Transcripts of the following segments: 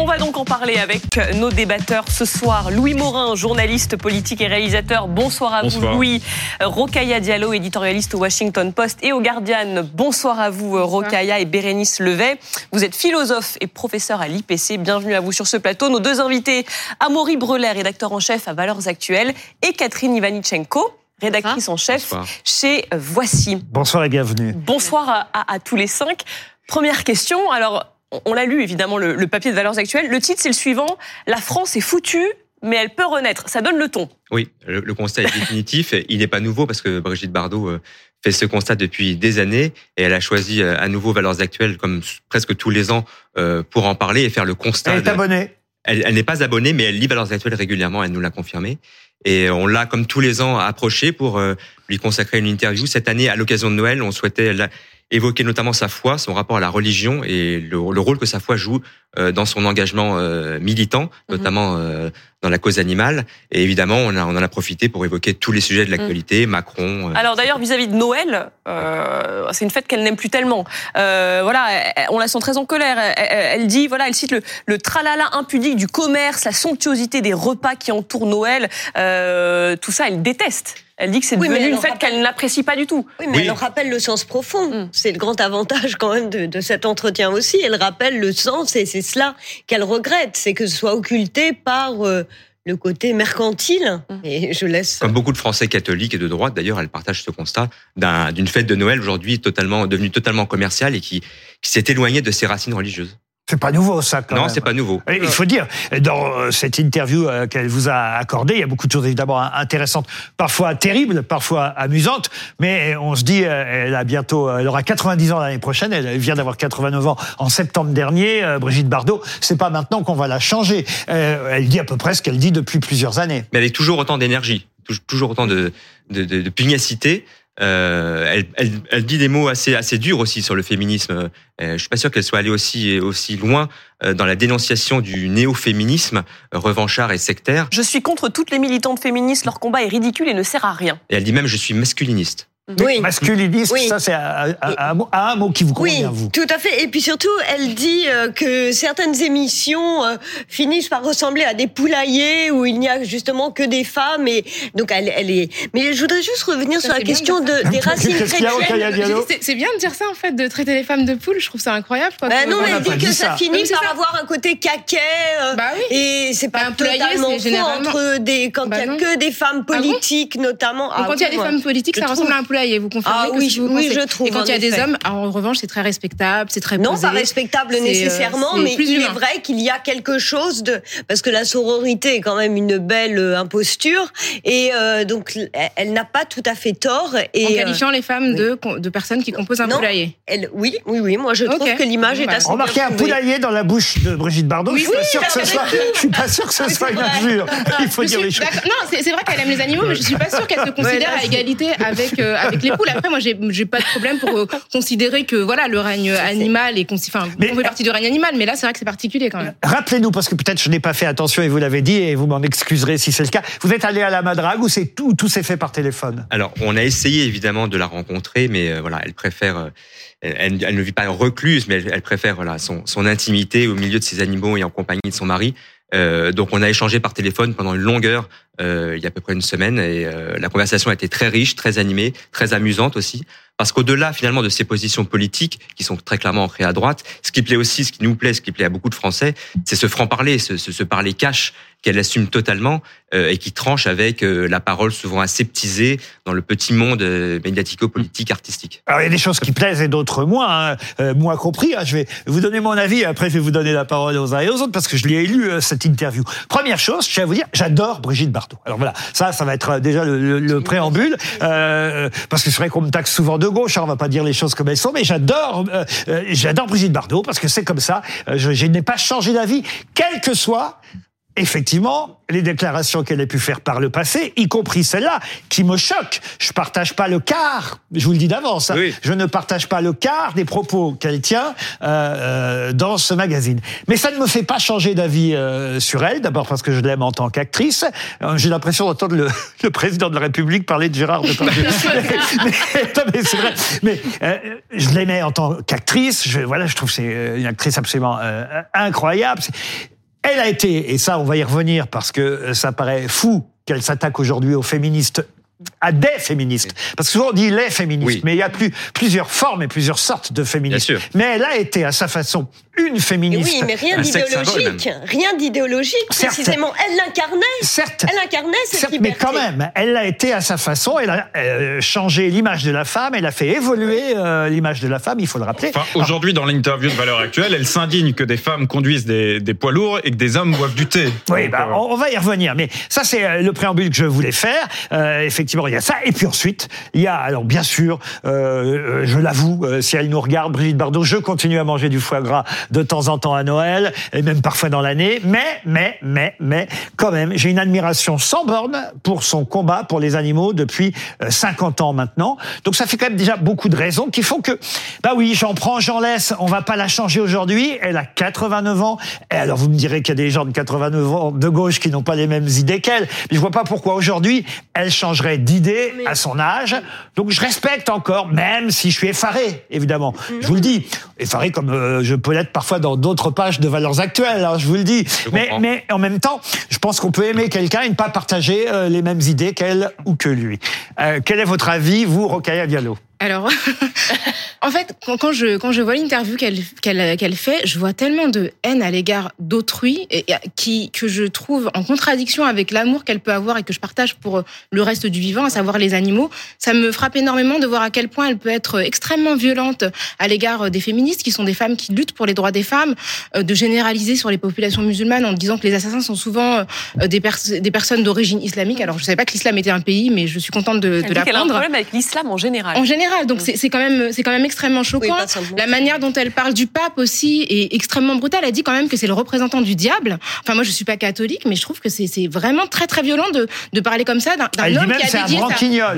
On va donc en parler avec nos débatteurs ce soir. Louis Morin, journaliste politique et réalisateur. Bonsoir à vous, Louis. Rokaya Diallo, éditorialiste au Washington Post et au Guardian. Bonsoir à vous, Rokaya et Bérénice Levet. Vous êtes philosophe et professeur à l'IPC. Bienvenue à vous sur ce plateau. Nos deux invités, Amaury Brelet, rédacteur en chef à Valeurs Actuelles, et Catherine Ivanichenko, rédactrice en chef chez Voici. Bonsoir et bienvenue. Bonsoir à, à tous les cinq. Première question. Alors, on l'a lu évidemment le, papier de Valeurs Actuelles. Le titre c'est le suivant La France est foutue, mais elle peut renaître. Ça donne le ton. Oui, le, constat est définitif. Il n'est pas nouveau parce que Brigitte Bardot euh, fait ce constat depuis des années et elle a choisi euh, à nouveau Valeurs Actuelles comme presque tous les ans euh, pour en parler et faire le constat. Elle est abonnée. Elle, elle n'est pas abonnée, mais elle lit Valeurs Actuelles régulièrement. Elle nous l'a confirmé. Et on l'a, comme tous les ans, approché pour lui consacrer une interview. Cette année, à l'occasion de Noël, on souhaitait évoquer notamment sa foi, son rapport à la religion et le, rôle que sa foi joue euh, dans son engagement euh, militant, mhm. notamment euh, dans la cause animale. Et évidemment, on, a, on en a profité pour évoquer tous les sujets de l'actualité, mhm. Macron. Alors d'ailleurs, vis-à-vis de Noël, c'est une fête qu'elle n'aime plus tellement. voilà, on la sent très en colère. Elle, dit, voilà, elle cite le, le, tralala impudique du commerce, la somptuosité des repas qui entourent Noël. tout ça, elle déteste. Elle dit que c'est devenu une fête qu'elle n'apprécie pas du tout. Oui, mais elle rappelle le sens profond. Mm. C'est le grand avantage quand même de, de, cet entretien aussi. Elle rappelle le sens et c'est cela qu'elle regrette, c'est que ce soit occulté par euh, le côté mercantile. Mm. Et je laisse. Comme beaucoup de Français catholiques et de droite, d'ailleurs, elle partage ce constat d'une fête de Noël aujourd'hui totalement devenue totalement commerciale et qui, qui s'est éloignée de ses racines religieuses. C'est pas nouveau, ça, quand non, c'est pas nouveau. il faut dire, dans euh, cette interview euh, qu'elle vous a accordée, il y a beaucoup de choses évidemment intéressantes, parfois terribles, parfois amusantes, mais on se dit, euh, elle a bientôt, elle aura 90 ans l'année prochaine, elle vient d'avoir 89 ans en septembre dernier, Brigitte Bardot, c'est pas maintenant qu'on va la changer. Elle dit à peu près ce qu'elle dit depuis plusieurs années. Mais elle a toujours autant d'énergie, toujours autant de, de, de, de pugnacité. Euh, elle, elle, elle, dit des mots assez assez durs aussi sur le féminisme. Euh, je suis pas sûr qu'elle soit allée aussi aussi loin euh, dans la dénonciation du néo-féminisme revanchard et sectaire. Je suis contre toutes les militantes féministes. Leur combat est ridicule et ne sert à rien. Et elle dit même je suis masculiniste. Oui. Masculiniste, ça c'est un, mot qui vous convient, oui, vous. Tout à fait. Et puis surtout, elle dit euh, que certaines émissions euh, finissent par ressembler à des poulaillers où il n'y a justement que des femmes. Et donc elle, elle est. Mais je voudrais juste revenir sur la question de, des racines chrétiennes. C'est bien de dire ça en fait, de traiter les femmes de poules. Je trouve ça incroyable. Quoi, bah non, mais elle dit que ça, finit par avoir un côté caquet. Euh, bah oui. Et c'est pas un totalement généralement... entre des quand il y a bah que des femmes ah politiques notamment. quand il y a des femmes politiques, ça ressemble à un poulailler vous confirmez ah, oui, oui, je trouve. Et quand il y a des hommes, en revanche, c'est très respectable, c'est très Non, pas respectable euh, nécessairement, mais il est vrai qu'il y a quelque chose de parce que la sororité est quand même une belle euh, imposture et euh, donc elle n'a pas tout à fait tort. Et en qualifiant les femmes de, de personnes qui composent un poulailler. Elle, oui, oui, oui. Moi, je trouve que l'image est assez. Remarquez un poulailler dans la bouche de Brigitte Bardot. je suis pas sûr que ce soit. Je suis pas sûr que ce soit une injure. Il faut dire les choses. Non, c'est vrai qu'elle aime les animaux, mais je suis pas sûr qu'elle se considère à égalité avec avec les poules. Après, moi, j'ai pas de problème pour euh, considérer que voilà, le règne animal est enfin, on fait partie du règne animal, mais là, c'est vrai que c'est particulier quand même. Rappelez-nous, parce que peut-être je n'ai pas fait attention et vous l'avez dit, et vous m'en excuserez si c'est le cas. Vous êtes allé à la Madrague ou c'est tout, tout s'est fait par téléphone? Alors, on a essayé évidemment de la rencontrer, mais euh, voilà, elle préfère. Euh, elle, ne vit pas recluse, mais elle, préfère voilà son, son, intimité au milieu de ses animaux et en compagnie de son mari. Euh, donc on a échangé par téléphone pendant une longue heure euh, il y a à peu près une semaine et euh, la conversation a été très riche, très animée, très amusante aussi. Parce qu'au-delà finalement de ces positions politiques qui sont très clairement ancrées à droite, ce qui plaît aussi, ce qui nous plaît, ce qui plaît à beaucoup de Français, c'est ce franc-parler, ce, ce, ce, parler cash qu'elle assume totalement euh, et qui tranche avec euh, la parole souvent aseptisée dans le petit monde euh, médiatico-politique artistique. Alors il y a des choses qui plaisent et d'autres moins, hein. moi compris. Hein. Je vais vous donner mon avis, après je vais vous donner la parole aux uns et aux autres parce que je l'ai lu cette interview. Première chose, je vais vous dire, j'adore Brigitte Bardot. Alors voilà, ça, ça va être déjà le, le, préambule parce que c'est vrai qu'on me taxe souvent de gauche, hein, on va pas dire les choses comme elles sont, mais j'adore, euh, euh, j'adore Brigitte Bardot parce que c'est comme ça. Euh, je, je n'ai pas changé d'avis, quel que soit effectivement les déclarations qu'elle a pu faire par le passé, y compris celle-là, qui me choque. Je partage pas le quart, je vous le dis d'avance, hein. je ne partage pas le quart des propos qu'elle tient euh, euh, dans ce magazine. Mais ça ne me fait pas changer d'avis euh, sur elle, d'abord parce que je l'aime en tant qu'actrice. Euh, j'ai l'impression d'entendre le, le, président de la République parler de Gérard Depardieu. mais, mais, vrai. Mais euh, je l'aimais en tant qu'actrice. Je, voilà, je trouve c'est une actrice absolument incroyable Elle a été, et ça on va y revenir parce que ça paraît fou qu'elle s'attaque aujourd'hui aux féministes à des féministes. Parce que souvent on dit les féministes, mais il y a plus, plusieurs formes et plusieurs sortes de féministes. Mais elle a été à sa façon une féministe. Oui, mais rien d'idéologique. Rien d'idéologique, précisément. Elle l'incarnait. Certes. Elle incarnait cette certes, Mais quand même, elle l'a été à sa façon. Elle a euh, changé l'image de la femme. Elle a fait évoluer euh, l'image de la femme, il faut le rappeler. Enfin, Aujourd'hui, dans l'interview de Valeur Actuelle, elle s'indigne que des femmes conduisent des, des, poids lourds et que des hommes boivent du thé. Oui, bah, euh, on, va y revenir. Mais ça, c'est le préambule que je voulais faire. effectivement, Et puis ensuite, il y a, alors bien sûr, je l'avoue, si elle nous regarde, Brigitte Bardot, je continue à manger du foie gras de temps en temps à Noël et même parfois dans l'année. Mais, mais, mais, mais, quand même, j'ai une admiration sans borne pour son combat pour les animaux depuis 50 euh, ans maintenant. Donc ça fait quand même déjà beaucoup de raisons qui font que, bah oui, j'en prends, j'en laisse. On va pas la changer aujourd'hui. Elle a 89 ans. Et alors vous me direz qu'il y a des gens de 89 ans de gauche qui n'ont pas les mêmes idées qu'elle. Mais je vois pas pourquoi aujourd'hui elle changerait d'idée à son âge. Donc je respecte encore, même si je suis effaré, évidemment. Je vous le dis, effaré comme euh, je peux l'être parfois dans d'autres pages de valeurs actuelles, hein, je vous le dis. Mais, mais, en même temps, je pense qu'on peut aimer quelqu'un et ne pas partager euh, les mêmes idées qu'elle ou que lui. Euh, quel est votre avis, vous, Rokaya Diallo? Alors, en fait, quand, je quand je vois l'interview qu'elle qu'elle qu'elle fait, je vois tellement de haine à l'égard d'autrui et qui que je trouve en contradiction avec l'amour qu'elle peut avoir et que je partage pour le reste du vivant, à savoir les animaux. Ça me frappe énormément de voir à quel point elle peut être extrêmement violente à l'égard des féministes, qui sont des femmes qui luttent pour les droits des femmes, euh, de généraliser sur les populations musulmanes en disant que les assassins sont souvent euh, des, des personnes d'origine islamique. Alors, je savais pas que l'islam était un pays, mais je suis contente de, de l'apprendre. Elle a un problème avec l'islam en général. En général donc c'est quand même c'est quand même extrêmement choquant. la manière dont elle parle du pape aussi est extrêmement brutale. Elle dit quand même que c'est le représentant du diable. Enfin moi je suis pas catholique, mais je trouve que c'est vraiment très très violent de, de parler comme ça d'un homme qui a dédié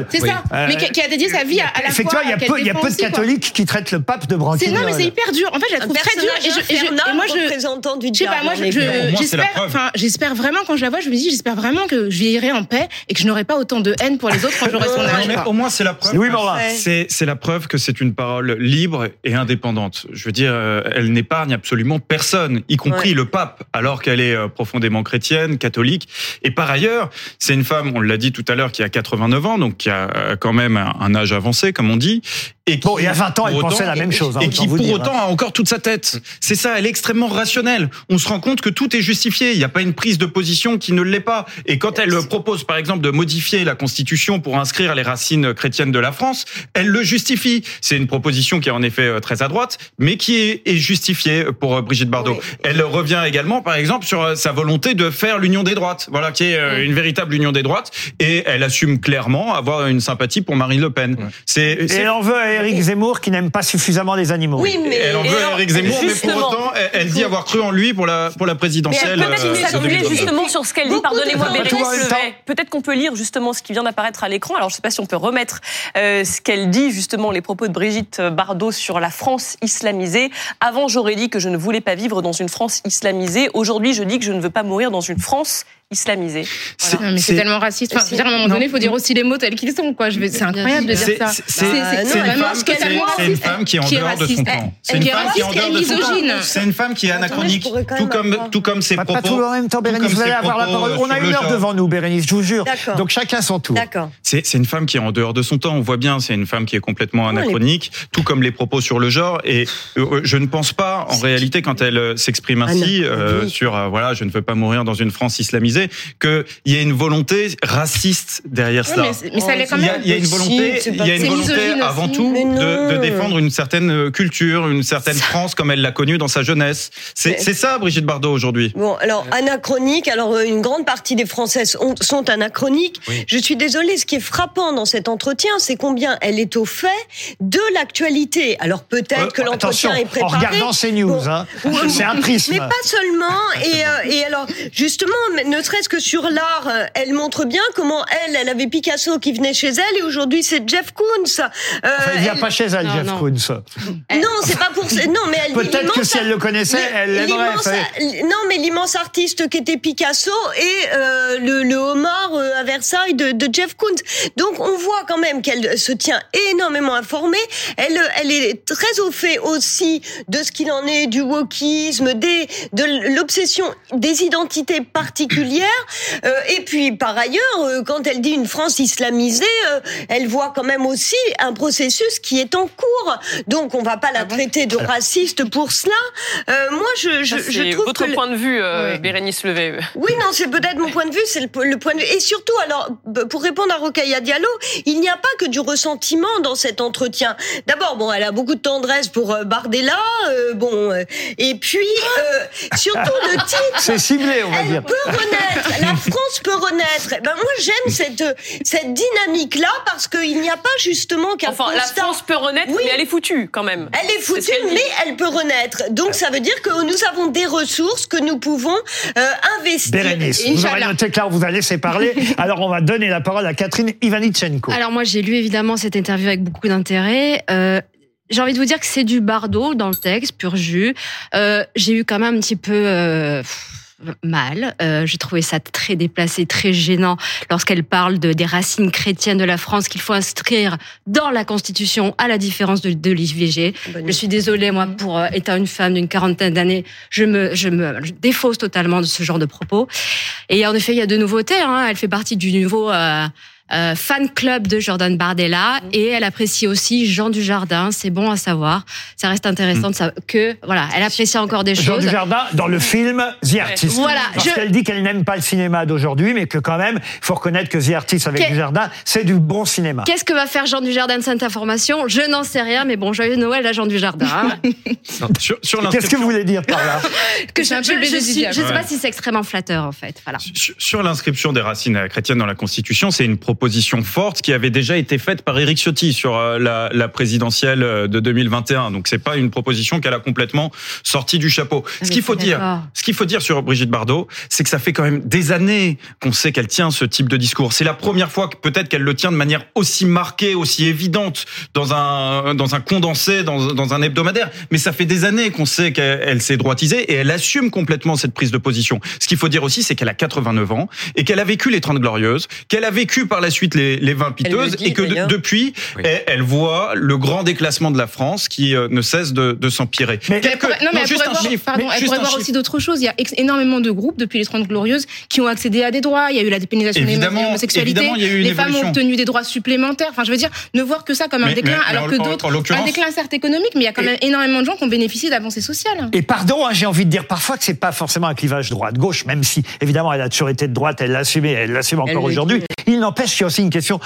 c'est ça, mais qui, a dédié sa vie à, à la Effectivement, il y a peu il y a peu de catholiques qui traitent le pape de branquignol. Non mais c'est hyper dur. En fait je la trouve très dure et, je, et, moi je représentant du diable. Je sais pas moi j'espère enfin j'espère vraiment quand je la vois je me dis j'espère vraiment que je vieillirai en paix et que je n'aurai pas autant de haine pour les autres quand j'aurai son âge. Au moins c'est la preuve. C'est la preuve que c'est une parole libre et indépendante. Je veux dire, euh, elle n'épargne absolument personne, y compris le pape, alors qu'elle est euh, profondément chrétienne, catholique. Et par ailleurs, c'est une femme, on l'a dit tout à l'heure, qui a 89 ans, donc qui a euh, quand même un âge avancé, comme on dit, et qui, bon, il y a 20 ans, elle pensait la même chose. Hein, et qui, pour autant, hein. a encore toute sa tête. C'est ça, elle est extrêmement rationnelle. On se rend compte que tout est justifié. Il n'y a pas une prise de position qui ne l'est pas. Et quand elle propose, par exemple, de modifier la Constitution pour inscrire les racines chrétiennes de la France, elle le justifie. C'est une proposition qui est en effet euh, très à droite, mais qui est, justifiée pour euh, Brigitte Bardot. Elle revient également, par exemple, sur euh, sa volonté de faire l'union des droites. Voilà, qui est une véritable union des droites. Et elle assume clairement avoir une sympathie pour Marine Le Pen. C'est, et elle en veut Éric Zemmour qui n'aime pas suffisamment les animaux. Oui, mais elle en veut Éric Zemmour, mais pour autant, elle, dit avoir cru en lui pour la pour la présidentielle. Peut-être euh, s'appuyer justement sur ce qu'elle dit. Pardonnez-moi, Peut-être qu'on peut lire justement ce qui vient d'apparaître à l'écran. Alors je ne sais pas si on peut remettre euh, ce qu'elle dit justement les propos de Brigitte Bardot sur la France islamisée. Avant, j'aurais dit que je ne voulais pas vivre dans une France islamisée. Aujourd'hui, je dis que je ne veux pas mourir dans une France islamisé. c'est tellement raciste. Enfin, à un moment donné, il faut dire aussi les mots tels qu'ils sont. Quoi. C'est incroyable de dire ça. C'est une femme qui est en dehors de son temps. C'est une femme qui est en dehors de son temps. C'est une femme qui est anachronique, tout comme, tout comme ses propos. Pas tout en même temps, Bérénice. Vous allez avoir la parole. On a une heure devant nous, Bérénice, je vous jure. Donc chacun son tour. C'est une femme qui est en dehors de son temps. On voit bien, c'est une femme qui est complètement anachronique, tout comme les propos sur le genre. Et euh, je ne pense pas, en réalité, quand elle euh, s'exprime ainsi, euh, sur voilà, je ne veux pas mourir dans une France islamisée, qu'il y ait une volonté raciste derrière cela. Mais, ça l'est quand même. Il y a une volonté, il y a une volonté avant tout de, de, défendre une certaine culture, une certaine France comme elle l'a connue dans sa jeunesse. C'est ça, Brigitte Bardot, aujourd'hui. Bon, alors anachronique. Alors euh, une grande partie des Françaises sont anachroniques. Je suis désolée. Ce qui est frappant dans cet entretien, c'est combien elle est au fait de l'actualité. Alors peut-être euh, que l'entretien est préparé. En regardant ces news, hein. c'est un prisme. Mais pas seulement. Et, euh, et alors justement, ne serait-ce que sur l'art, euh, elle montre bien comment elle, elle avait Picasso qui venait chez elle et aujourd'hui c'est Jeff Koons. Euh, il vient pas chez elle, Jeff Koons. Non, c'est pas pour non, mais elle peut-être que si elle le connaissait, elle l'aimerait. Non, mais l'immense artiste qui était Picasso et euh, le, le, homard à Versailles de, de, Jeff Koons. Donc on voit quand même qu'elle se tient énormément informée. Elle, elle est très au fait aussi de ce qu'il en est du wokisme, des, de l'obsession des identités particulières. Euh, et puis par ailleurs, euh, quand elle dit une France islamisée, euh, elle voit quand même aussi un processus qui est en cours. Donc on va pas la ah traiter de raciste pour cela. moi, je, je, je trouve votre point de vue, Bérénice Levé. Oui, non, c'est peut-être mon point de vue, c'est le, point de vue. Et surtout, alors, pour répondre à Rokhaya Diallo, il n'y a pas que du ressentiment dans cet entretien. D'abord, bon, elle a beaucoup de tendresse pour Bardella, bon, et puis surtout le titre. C'est ciblé, on va elle dire. peut renaître, la France peut renaître. Ben moi, j'aime cette cette dynamique-là parce qu'il n'y a pas justement qu'un Enfin, la France peut renaître, mais elle est foutue quand même. Elle est foutue, mais elle peut renaître. Donc ça veut dire que nous avons des ressources que nous pouvons euh, investir. Bérénice, vous aurez noté que là, vous allez laisser parler. Alors on va donner la parole à Catherine Ivanichenko. Alors moi, j'ai lu évidemment cette interview avec beaucoup d'intérêt. Euh, j'ai envie de vous dire que c'est du bardo dans le texte, pur jus. Euh, j'ai eu quand même un petit peu euh, mal. Euh, j'ai trouvé ça très déplacé, très gênant lorsqu'elle parle de, des racines chrétiennes de la France qu'il faut inscrire dans la Constitution, à la différence de, de l'IVG. Je suis désolée, moi, pour euh, étant une femme d'une quarantaine d'années, je me, je me défausse totalement de ce genre de propos. Et en effet, il y a de nouveautés. Hein. Elle fait partie du nouveau euh, euh, fan club de Jordan Bardella mm. et elle apprécie aussi Jean Dujardin. C'est bon à savoir. Ça reste intéressant de savoir que voilà, elle apprécie encore des Jean choses. Jean Dujardin dans le film The Artist. Voilà, parce qu'elle dit qu'elle n'aime pas le cinéma d'aujourd'hui, mais que quand même, il faut reconnaître que The Artist avec Dujardin, c'est du bon cinéma. Qu'est-ce que va faire Jean Dujardin de cette information? Je n'en sais rien, mais bon, joyeux Noël à Jean Dujardin. Hein. sur, Qu'est-ce que vous voulez dire par là? Que je, ne sais pas si c'est extrêmement flatteur en fait. Voilà. Sur, sur l'inscription des racines chrétiennes dans la Constitution, c'est une proposition forte qui avait déjà été faite par Éric Ciotti sur euh, la, la présidentielle euh, de 2021. Donc c'est pas une proposition qu'elle a complètement sortie du chapeau. ce qu'il faut dire, ce qu'il faut dire sur Brigitte Bardot, c'est que ça fait quand même des années qu'on sait qu'elle tient ce type de discours. C'est la première fois que peut-être qu'elle le tient de manière aussi marquée, aussi évidente dans un dans un condensé, dans, dans un hebdomadaire. Mais ça fait des années qu'on sait qu'elle s'est droitisée et elle assume complètement cette prise de position. Ce qu'il faut dire aussi, c'est qu'elle a 89 ans et qu'elle a vécu les 30 glorieuses, qu'elle a vécu par la suite les, les 20 piteuses et que depuis, elle, voit le grand déclassement de la France qui euh, ne cesse de, de s'empirer. Mais, non, mais elle pourrait voir, pardon, elle pourrait voir aussi d'autres choses. Il y a énormément de groupes depuis les 30 glorieuses qui ont accédé à des droits. Il y a eu la dépénalisation de l'homosexualité. Les femmes ont obtenu des droits supplémentaires. Enfin, je veux dire, ne voir que ça comme un déclin, alors que d'autres, un déclin certes économique, mais il y a quand même énormément de gens qui ont bénéficié d'avancées sociales. Et pardon, hein, j'ai envie de dire parfois que c'est pas forcément un clivage droite-gauche, même si évidemment elle a toujours été de droite, elle l'assume, elle l'assume encore aujourd'hui. Il n'empêche qu'il y a aussi une question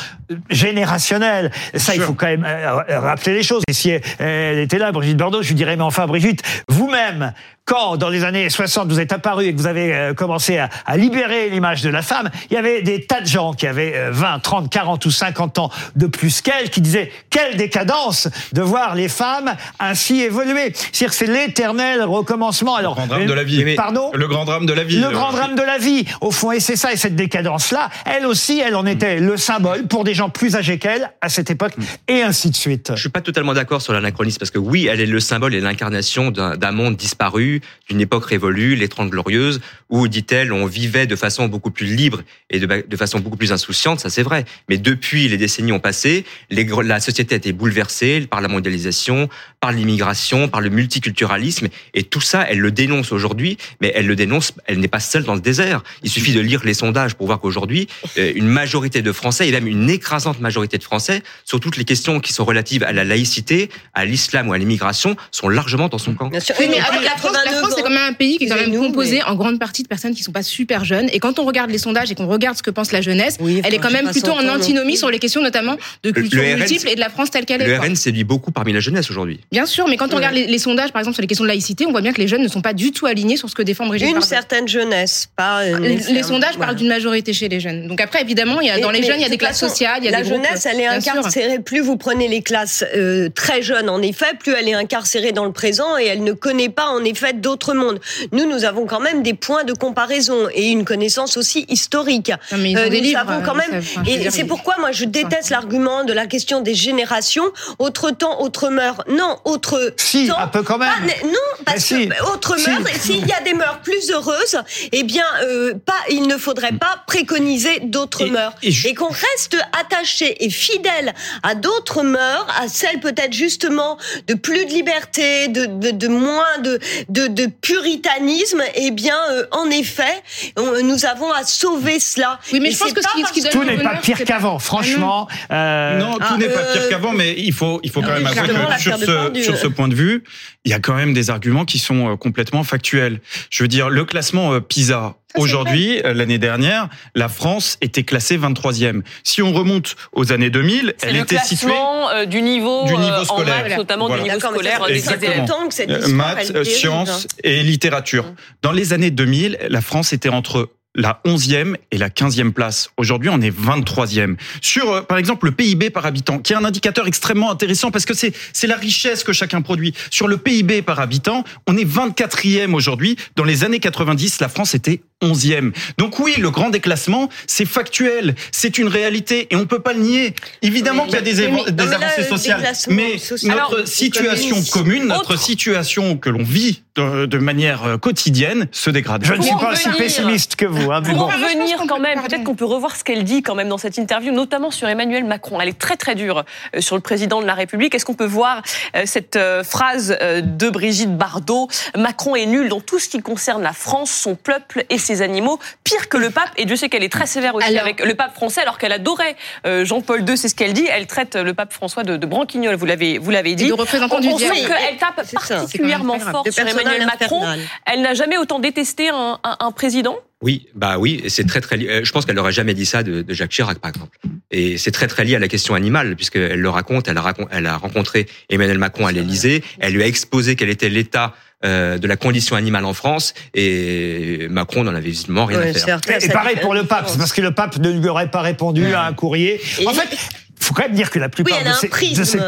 générationnel. Ça, il faut quand même euh, rappeler les choses. Et si elle était là, Brigitte Bardot, je lui dirais, mais enfin, Brigitte, vous-même, quand, dans les années 60, vous êtes apparu et que vous avez euh, commencé à, à libérer l'image de la femme, il y avait des tas de gens qui avaient 20, 30, 40 ou 50 ans de plus qu'elle qui disaient quelle décadence de voir les femmes ainsi évoluer. C'est-à-dire c'est l'éternel recommencement. Alors, le grand drame de la vie. Pardon Le grand drame de la vie. Le grand drame de la vie. Au fond, et c'est ça, et cette décadence-là, elle aussi, elle en était le symbole pour des gens plus âgés qu'elle à cette époque, et ainsi de suite. Je suis pas totalement d'accord sur l'anachronisme, parce que oui, elle est le symbole et l'incarnation d'un monde disparu, d'une époque révolue, les Trente Glorieuses, où, dit-elle, on vivait de façon beaucoup plus libre et de, façon beaucoup plus insouciante, ça c'est vrai. Mais depuis les décennies ont passé, la société a été bouleversée par la mondialisation, par l'immigration, par le multiculturalisme, et tout ça, elle le dénonce aujourd'hui, mais elle le dénonce, elle n'est pas seule dans le désert. Il suffit de lire les sondages pour voir qu'aujourd'hui, euh, une majorité de Français, et même une écrasante majorité de Français, sur toutes les questions qui sont relatives à la laïcité, à l'islam ou à l'immigration, sont largement dans son camp. Bien sûr. Oui, mais la France, c'est quand même un pays qui est quand même composé en grande partie de personnes qui sont pas super jeunes. Et quand on regarde les sondages et qu'on regarde ce que pense la jeunesse, elle est quand même plutôt en antinomie sur les questions notamment de culture multiple et de la France telle qu'elle est. Le RN séduit beaucoup parmi la jeunesse aujourd'hui. Bien sûr, mais quand on regarde les, sondages, par exemple sur les questions de laïcité, on voit bien que les jeunes ne sont pas du tout alignés sur ce que défend Brigitte Une certaine jeunesse, pas les, sondages parlent d'une majorité chez les jeunes. Donc après, évidemment vraiment. Il y a, dans les jeunes, il y a des classes sociales, il y a la des jeunesse, elle est incarcérée. Plus vous prenez les classes euh, très jeunes, en effet, plus elle est incarcérée dans le présent et elle ne connaît pas, en effet, d'autres mondes. Nous, nous avons quand même des points de comparaison et une connaissance aussi historique. mais euh, nous avons quand même. et c'est pourquoi moi je déteste l'argument de la question des générations. Autre temps, autre mœurs. Non, autre si, un peu quand même. non, parce que autre mœurs. S'il y a des mœurs plus heureuses, eh bien, euh, pas, il ne faudrait pas préconiser d'autres mœurs et, qu'on reste attaché et fidèle à d'autres mœurs, à celles peut-être justement de plus de liberté, de, de, de moins de, de, de, puritanisme. Eh bien, euh, en effet, nous avons à sauver cela. Oui, mais je pense que ce qui, tout n'est pas pire qu'avant, franchement. Euh... Non, tout n'est pas pire euh, qu'avant, mais il faut, il faut quand même avouer que sur ce, sur ce point de vue, il y a quand même des arguments qui sont euh, complètement factuels. Je veux dire, le classement PISA, Aujourd'hui, euh, l'année dernière, la France était classée 23e. Si on remonte aux années 2000, elle était située euh, du niveau, du niveau scolaire, maths, notamment du niveau scolaire des Maths, sciences et littérature. Dans les années 2000, la France était entre la 11e et la 15e place. Aujourd'hui, on est 23e. Sur, euh, par exemple, le PIB par habitant, qui est un indicateur extrêmement intéressant parce que c'est, c'est la richesse que chacun produit. Sur le PIB par habitant, on est 24e aujourd'hui. Dans les années 90, la France était 11e. Donc oui, le grand déclassement, c'est factuel, c'est une réalité et on peut pas le nier. Évidemment qu'il y a des, des avancées sociales, mais notre situation commune, notre situation que l'on vit de, manière euh, quotidienne se dégrade. Je ne suis pas aussi pessimiste que vous. Hein, pour revenir quand même, peut-être qu'on peut revoir ce qu'elle dit quand même dans cette interview, notamment sur Emmanuel Macron. Elle est très très dure euh, sur le président de la République. Est-ce qu'on peut voir euh, cette phrase de Brigitte Bardot? Macron est nul dans tout ce qui concerne la France, son peuple et ses animaux, pire que le pape. Et Dieu sait qu'elle est très sévère aussi avec le pape français, alors qu'elle adorait Jean-Paul II, c'est ce qu'elle dit. Elle traite le pape François de, de branquignol, vous l'avez vous l'avez dit. de représentant du sent qu'elle tape particulièrement fort sur Emmanuel Macron, elle n'a jamais autant détesté un, président oui, bah oui, c'est très très. Euh, je pense qu'elle n'aurait jamais dit ça de, Jacques Chirac, par exemple. Et c'est très très lié à la question animale, puisqu'elle le raconte. Elle a, elle a rencontré Emmanuel Macron à l'Élysée. Elle lui a exposé quel était l'état euh, de la condition animale en France et Macron n'en avait visiblement rien à faire. Et, pareil pour le pape, parce que le pape ne lui aurait pas répondu à un courrier. En fait, il faut quand même dire que la plupart de, ces, de ces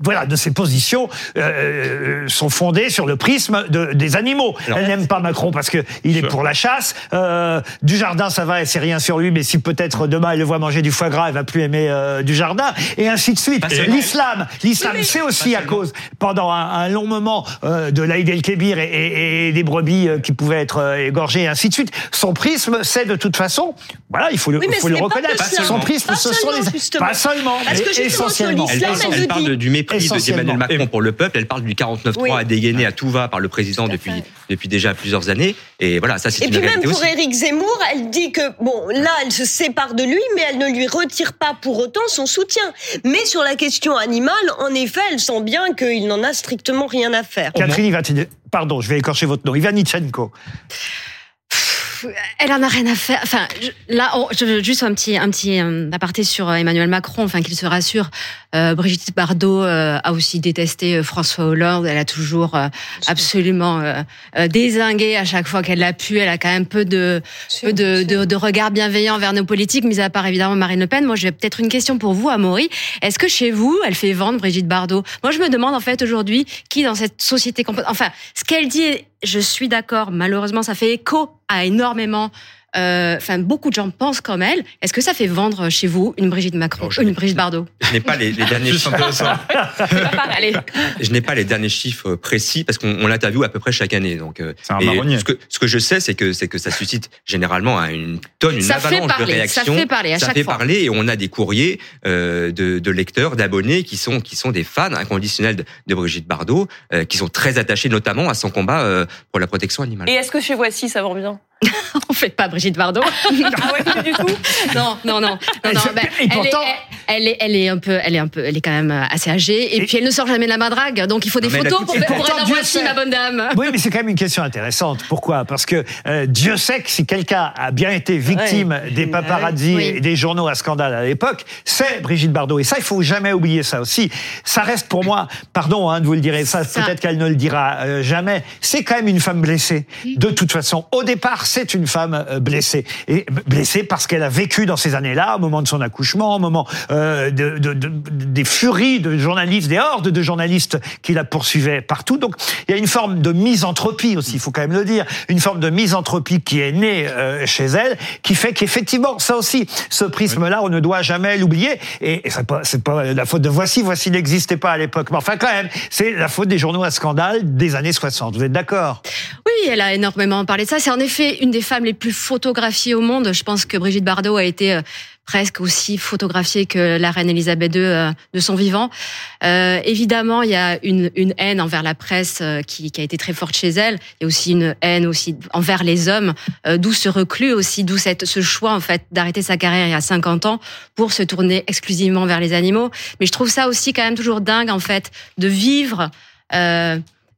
voilà, de ses positions euh, sont fondées sur le prisme de, des animaux. elle n'aime pas Macron parce que il est pour la chasse. Euh, du jardin, ça va, elle sait rien sur lui, mais si peut-être demain elle le voit manger du foie gras, elle va plus aimer euh, du jardin, et ainsi de suite. L'islam, l'islam, c'est aussi à cause pendant un, long moment euh, de l'Aïd el-Kébir et, et, des brebis euh, qui pouvaient être euh, égorgées, et ainsi de suite. Son prisme, c'est de toute façon, voilà, il faut le, il faut le reconnaître. Son prisme, ce sont les, pas seulement, mais essentiellement. Elle, elle parle du mépris d'Emmanuel Macron pour le peuple. Elle parle du 49-3 à dégainer à tout va par le président depuis, depuis déjà plusieurs années. Et voilà, ça c'est une réalité Et puis même pour Éric Zemmour, elle dit que, bon, là, elle se sépare de lui, mais elle ne lui retire pas pour autant son soutien. Mais sur la question animale, en effet, elle sent bien qu'il n'en a strictement rien à faire. Catherine Ivanitchenko, pardon, je vais écorcher votre nom, Ivanitchenko elle en a rien à faire. Enfin, là, juste un petit, un petit euh, aparté sur euh, Emmanuel Macron, enfin qu'il se rassure. Euh, Brigitte Bardot a aussi détesté François Hollande. Elle a toujours absolument désingué à chaque fois qu'elle l'a pu. Elle a quand même peu de, peu de, de, de, regard bienveillant vers nos politiques, mis à part évidemment Marine Le Pen. Moi, j'ai peut-être une question pour vous, Amaury. Est-ce que chez vous, elle fait vendre Brigitte Bardot? Moi, je me demande en fait aujourd'hui qui dans cette société, enfin, ce qu'elle dit je suis d'accord. Malheureusement, ça fait écho à énormément euh, enfin, beaucoup de gens pensent comme elle. Est-ce que ça fait vendre chez vous une Brigitte Macron, une Brigitte Bardot Je n'ai pas les, derniers chiffres. je n'ai pas les derniers chiffres précis parce qu'on l'interviewe à peu près chaque année. Donc, euh, un ce que, ce que je sais, c'est que c'est que ça suscite généralement une tonne, une avalanche de réactions. Ça fait parler à ça chaque fait parler et on a des courriers euh, de, de, lecteurs, d'abonnés qui sont qui sont des fans inconditionnels de, de Brigitte Bardot, euh, qui sont très attachés notamment à son combat euh, pour la protection animale. Et est-ce que chez Voici ça vend bien? on fait pas Brigitte Bardot. ah ouais, du tout. Non, non, non. non, non. Ben, et, pourtant, Elle est, elle est un peu, elle est un peu, elle est quand même assez âgée. Et, puis elle ne sort jamais de la madrague, donc il faut des photos pour, pour être voici ma bonne dame. Oui, mais c'est quand même une question intéressante. Pourquoi? Parce que euh, Dieu sait que si quelqu'un a bien été victime des paparazzi et des journaux à scandale à l'époque, c'est Brigitte Bardot. Et ça, il faut jamais oublier ça aussi. Ça reste pour moi, pardon hein, de vous le dire, ça, peut-être qu'elle ne le dira euh, jamais. C'est quand même une femme blessée. De toute façon, au départ, c'est une femme euh, blessée et blessée parce qu'elle a vécu dans ces années-là, au moment de son accouchement, au moment de, des furies de journalistes, des hordes de journalistes qui la poursuivaient partout. Donc, il y a une forme de misanthropie aussi, il faut quand même le dire, une forme de misanthropie qui est née euh, chez elle, qui fait qu'effectivement, ça aussi, ce prisme-là, on ne doit jamais l'oublier. Et, et c'est pas, pas la faute de Voici, Voici n'existait pas à l'époque. Mais enfin, quand même, c'est la faute des journaux à scandale des années 60. Vous êtes d'accord? Oui, elle a énormément parlé de ça. C'est en effet une des femmes les plus photographiées au monde. Je pense que Brigitte Bardot a été euh, presque aussi photographiée que la reine Elisabeth II euh, de son vivant. Euh, évidemment, il y a une, haine envers la presse qui, a été très forte chez elle. Il y a aussi une haine aussi envers les hommes, d'où ce reclus aussi, d'où cette ce choix en fait d'arrêter sa carrière il y a 50 ans pour se tourner exclusivement vers les animaux. Mais je trouve ça aussi quand même toujours dingue en fait de vivre.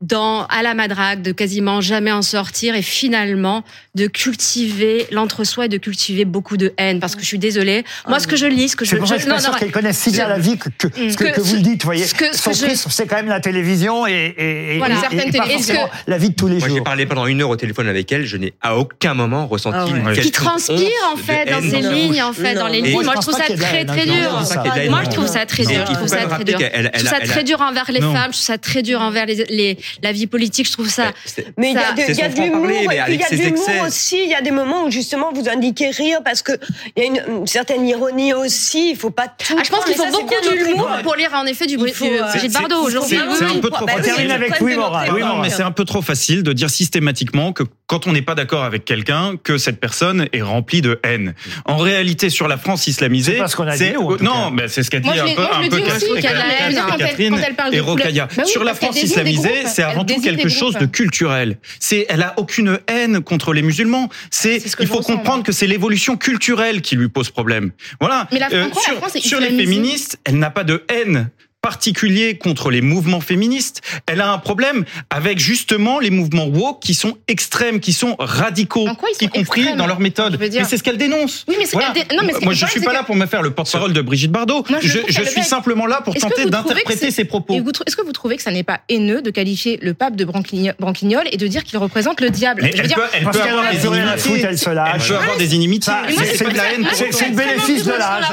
Dans à la madrague, de quasiment jamais en sortir et finalement de cultiver l'entre-soi et de cultiver beaucoup de haine. Parce que je suis désolée, moi ce que je lis, ce que je, pour je, je non, non, qu'elle connaît si bien la vie que, que, que, que, vous le dites, vous voyez. Ce que, Son c'est quand même la télévision et, et, voilà, et, et pas la vie de tous les moi, jours. J'ai parlé pendant une heure au téléphone avec elle, je n'ai à aucun moment ressenti ah ouais. une Qui transpire en fait dans ces lignes, en fait, dans les lignes. Moi je trouve ça très très dur. Moi je trouve ça très dur. Je trouve ça très dur. Je trouve ça très dur envers les femmes. Je trouve ça très dur envers les la vie politique je trouve ça. Mais il y a de, l'humour, il y a de l'humour aussi. Il y a des moments où justement vous indiquez rire parce que il y a une, une, certaine ironie aussi. Il faut pas tout. Ah, je pense qu'il faut beaucoup d'humour pour lire en effet du Brigitte Bardot aujourd'hui. C'est un peu trop. facile avec Louis Morin. mais c'est un peu trop facile de dire systématiquement que quand on n'est pas d'accord avec quelqu'un, que cette personne est remplie de haine. En réalité, sur la France islamisée, c'est non, mais c'est ce qu'a dit un peu un peu Catherine et Rokaya. Sur la France islamisée, c'est avant tout quelque chose de culturel. C'est, elle a aucune haine contre les musulmans. C'est, il faut comprendre que c'est l'évolution culturelle qui lui pose problème. Voilà. Mais la, euh, sur, la France sur les féministes, elle n'a pas de haine particulier contre les mouvements féministes. Elle a un problème avec justement les mouvements woke qui sont extrêmes, qui sont radicaux, y compris dans leur méthode. Mais c'est ce qu'elle dénonce. Oui, mais voilà. non, mais Moi, je suis pas là pour me faire le porte-parole de Brigitte Bardot. Moi, je, je, je suis simplement là pour tenter d'interpréter ses propos. Est-ce que vous trouvez que ça n'est pas haineux de qualifier le pape de branquignol et de dire qu'il représente le diable? Mais Elle, peut, elle peut avoir des inimitiés. Elle, se lâche. elle peut avoir des inimitiés. C'est de la haine. C'est le bénéfice de l'âge.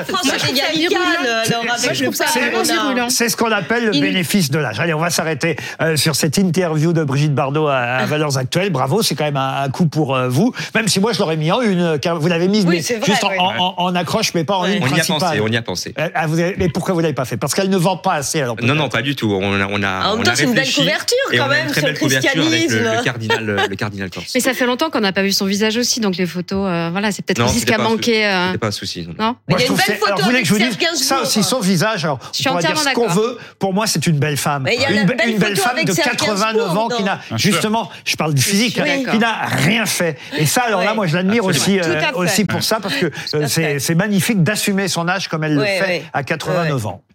C'est ce qu'on appelle le bénéfice de l'âge. Allez, on va s'arrêter euh, sur cette interview de Brigitte Bardot à, à Valeurs Actuelles. Bravo, c'est quand même un, un coup pour euh, vous. Même si moi je l'aurais mis en une, car vous l'avez mise oui, mais vrai, juste oui. en, en, en, accroche, mais pas en oui. une on principale. Y a pensé, on y a pensé. Euh, ah, vous avez, mais pourquoi vous l'avez pas fait? Parce qu'elle ne vend pas assez. Alors non, non, pas du tout. On a, on a, en même temps, c'est une belle couverture quand même sur le christianisme. Le, le, cardinal, le cardinal Corse. Mais ça fait longtemps qu'on n'a pas vu son visage aussi, donc les photos, euh, voilà, c'est peut-être aussi ce qui a manqué. Euh... C'était pas un souci. Non. non moi, il y a une belle photo. vous voulez que je vous dise ça aussi, son visage. Alors, on pourra dire ce Pour moi, c'est une belle femme. Une belle femme de 89 ans qui n'a justement, je parle du physique, qui n'a rien fait. Et ça, alors là, moi, je l'admire aussi aussi pour ça parce que c'est magnifique d'assumer son âge comme elle le fait à 89 ans.